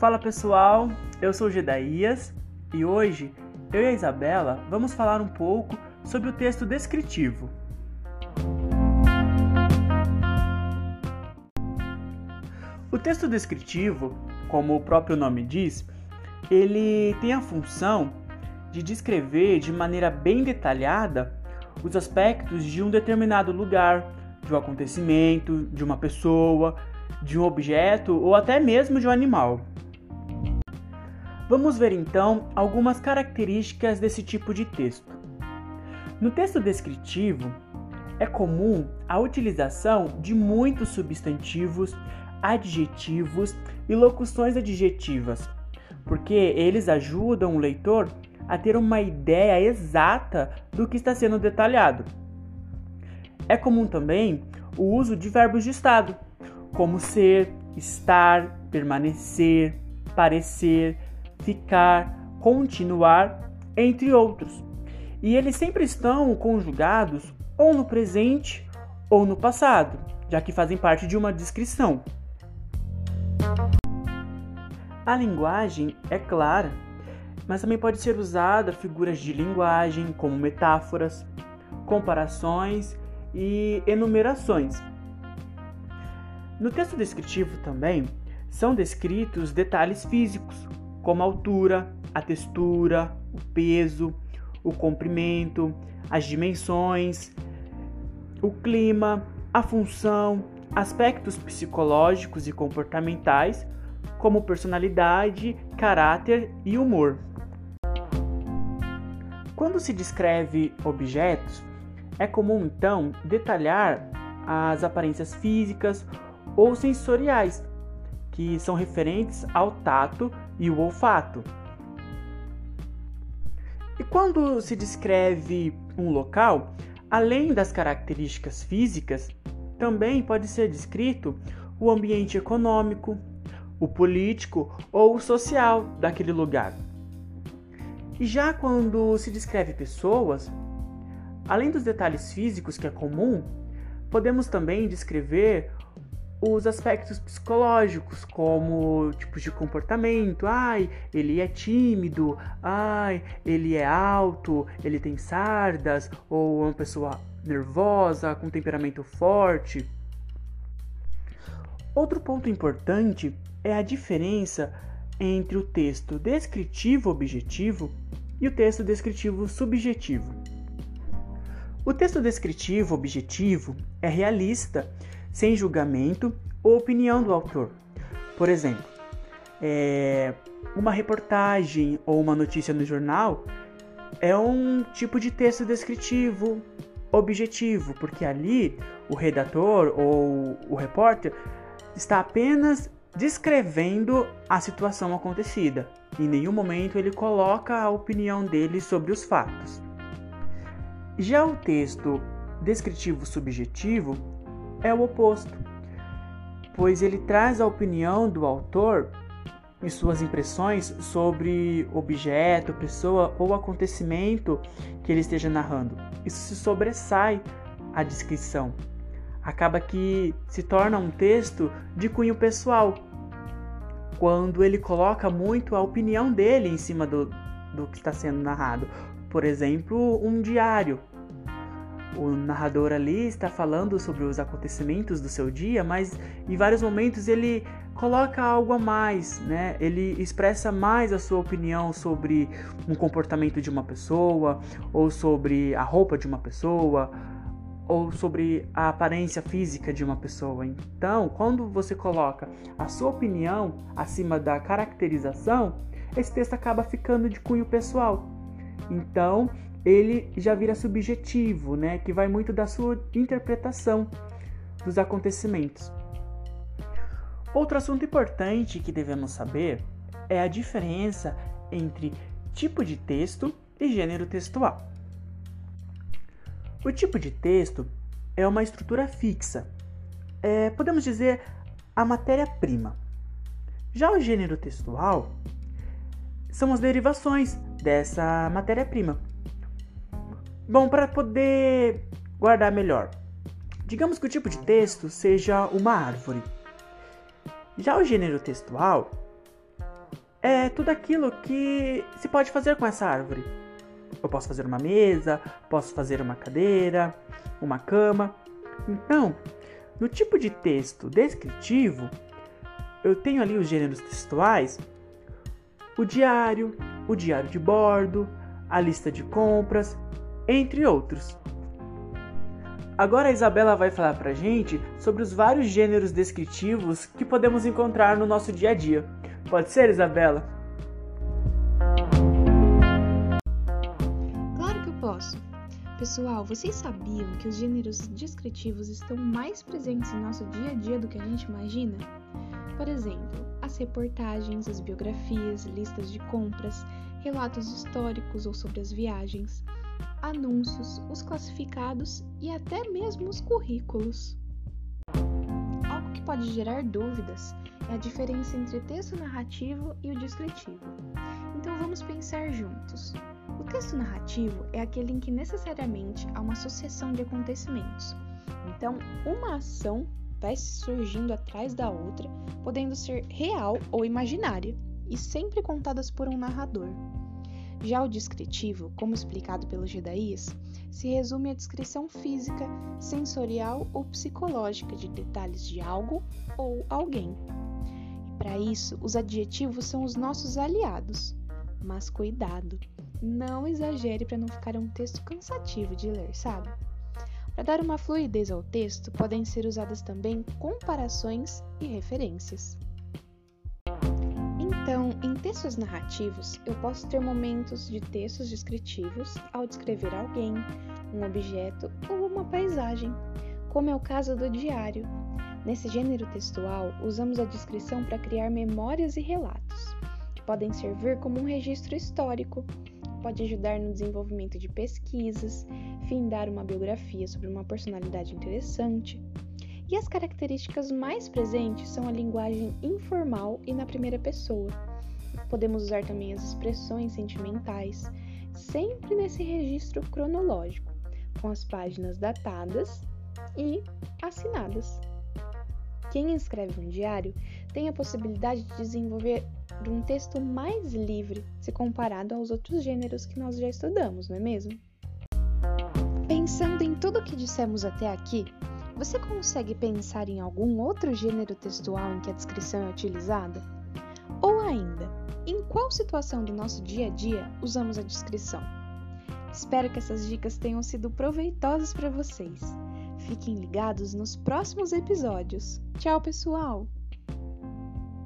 Fala pessoal, eu sou Gedaías e hoje eu e a Isabela vamos falar um pouco sobre o texto descritivo. O texto descritivo, como o próprio nome diz, ele tem a função de descrever de maneira bem detalhada os aspectos de um determinado lugar, de um acontecimento, de uma pessoa, de um objeto ou até mesmo de um animal. Vamos ver então algumas características desse tipo de texto. No texto descritivo, é comum a utilização de muitos substantivos, adjetivos e locuções adjetivas, porque eles ajudam o leitor a ter uma ideia exata do que está sendo detalhado. É comum também o uso de verbos de estado, como ser, estar, permanecer, parecer, ficar, continuar, entre outros. E eles sempre estão conjugados ou no presente ou no passado, já que fazem parte de uma descrição. A linguagem é clara, mas também pode ser usada figuras de linguagem como metáforas, comparações e enumerações. No texto descritivo também são descritos detalhes físicos, como a altura, a textura, o peso, o comprimento, as dimensões, o clima, a função, aspectos psicológicos e comportamentais, como personalidade, caráter e humor. Quando se descreve objetos, é comum então detalhar as aparências físicas ou sensoriais, que são referentes ao tato e o olfato. E quando se descreve um local, além das características físicas, também pode ser descrito o ambiente econômico, o político ou o social daquele lugar. E já quando se descreve pessoas, além dos detalhes físicos que é comum, podemos também descrever os aspectos psicológicos, como tipos de comportamento. Ai, ele é tímido. Ai, ele é alto. Ele tem sardas. Ou é uma pessoa nervosa, com temperamento forte. Outro ponto importante é a diferença entre o texto descritivo objetivo e o texto descritivo subjetivo. O texto descritivo objetivo é realista sem julgamento ou opinião do autor. Por exemplo, é, uma reportagem ou uma notícia no jornal é um tipo de texto descritivo objetivo, porque ali o redator ou o repórter está apenas descrevendo a situação acontecida. Em nenhum momento ele coloca a opinião dele sobre os fatos. Já o texto descritivo subjetivo é o oposto, pois ele traz a opinião do autor e suas impressões sobre objeto, pessoa ou acontecimento que ele esteja narrando. Isso se sobressai à descrição. Acaba que se torna um texto de cunho pessoal, quando ele coloca muito a opinião dele em cima do, do que está sendo narrado. Por exemplo, um diário o narrador ali está falando sobre os acontecimentos do seu dia, mas em vários momentos ele coloca algo a mais, né? Ele expressa mais a sua opinião sobre um comportamento de uma pessoa, ou sobre a roupa de uma pessoa, ou sobre a aparência física de uma pessoa. Então, quando você coloca a sua opinião acima da caracterização, esse texto acaba ficando de cunho pessoal. Então, ele já vira subjetivo, né, que vai muito da sua interpretação dos acontecimentos. Outro assunto importante que devemos saber é a diferença entre tipo de texto e gênero textual. O tipo de texto é uma estrutura fixa, é, podemos dizer a matéria-prima. Já o gênero textual são as derivações dessa matéria-prima. Bom, para poder guardar melhor, digamos que o tipo de texto seja uma árvore. Já o gênero textual é tudo aquilo que se pode fazer com essa árvore. Eu posso fazer uma mesa, posso fazer uma cadeira, uma cama. Então, no tipo de texto descritivo, eu tenho ali os gêneros textuais, o diário, o diário de bordo, a lista de compras, entre outros. Agora a Isabela vai falar pra gente sobre os vários gêneros descritivos que podemos encontrar no nosso dia a dia. Pode ser, Isabela? Claro que eu posso. Pessoal, vocês sabiam que os gêneros descritivos estão mais presentes em nosso dia a dia do que a gente imagina? Por exemplo, as reportagens, as biografias, listas de compras, relatos históricos ou sobre as viagens, anúncios, os classificados e até mesmo os currículos. Algo que pode gerar dúvidas é a diferença entre texto narrativo e o descritivo. Então vamos pensar juntos. O texto narrativo é aquele em que necessariamente há uma sucessão de acontecimentos. Então, uma ação vai surgindo atrás da outra, podendo ser real ou imaginária, e sempre contadas por um narrador. Já o descritivo, como explicado pelo Gedaías, se resume à descrição física, sensorial ou psicológica de detalhes de algo ou alguém. Para isso, os adjetivos são os nossos aliados. Mas cuidado, não exagere para não ficar um texto cansativo de ler, sabe? Para dar uma fluidez ao texto, podem ser usadas também comparações e referências. Textos narrativos, eu posso ter momentos de textos descritivos ao descrever alguém, um objeto ou uma paisagem, como é o caso do diário. Nesse gênero textual, usamos a descrição para criar memórias e relatos, que podem servir como um registro histórico, pode ajudar no desenvolvimento de pesquisas, findar uma biografia sobre uma personalidade interessante. E as características mais presentes são a linguagem informal e na primeira pessoa. Podemos usar também as expressões sentimentais, sempre nesse registro cronológico, com as páginas datadas e assinadas. Quem escreve um diário tem a possibilidade de desenvolver um texto mais livre se comparado aos outros gêneros que nós já estudamos, não é mesmo? Pensando em tudo o que dissemos até aqui, você consegue pensar em algum outro gênero textual em que a descrição é utilizada? Ou ainda, em qual situação do nosso dia a dia usamos a descrição? Espero que essas dicas tenham sido proveitosas para vocês. Fiquem ligados nos próximos episódios. Tchau, pessoal!